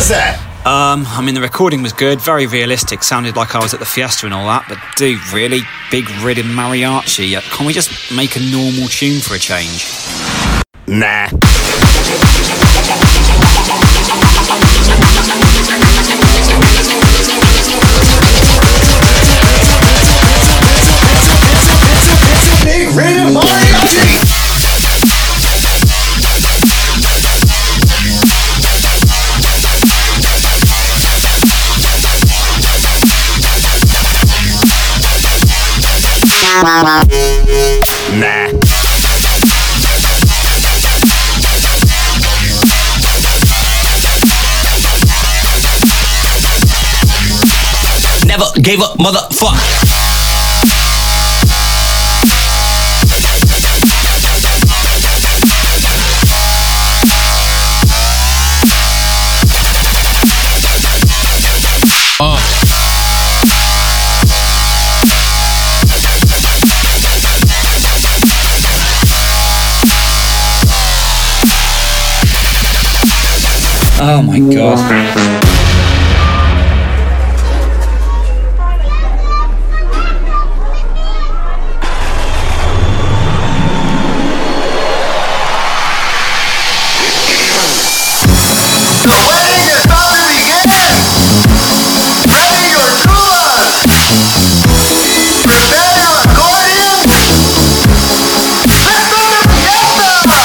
was that? Um, I mean, the recording was good, very realistic, sounded like I was at the fiesta and all that, but dude, really? Big riddim mariachi. Uh, Can't we just make a normal tune for a change? Nah. Never gave up, motherfucker. Oh go to begin. Ready your tubas. Prepare your accordions. This is a fiesta!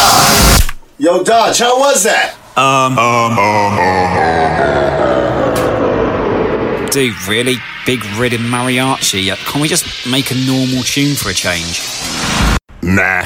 Yo, Dodge, how was that? Um, um, um, Dude, really? Big riddim mariachi. Uh, Can't we just make a normal tune for a change? Nah.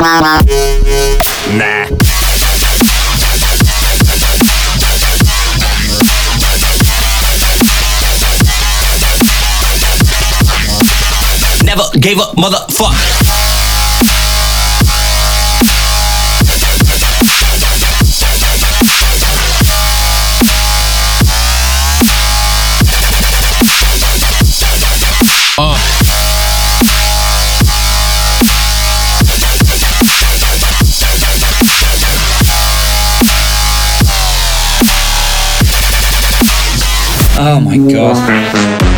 Nah. Never gave up, motherfucker. Oh my god.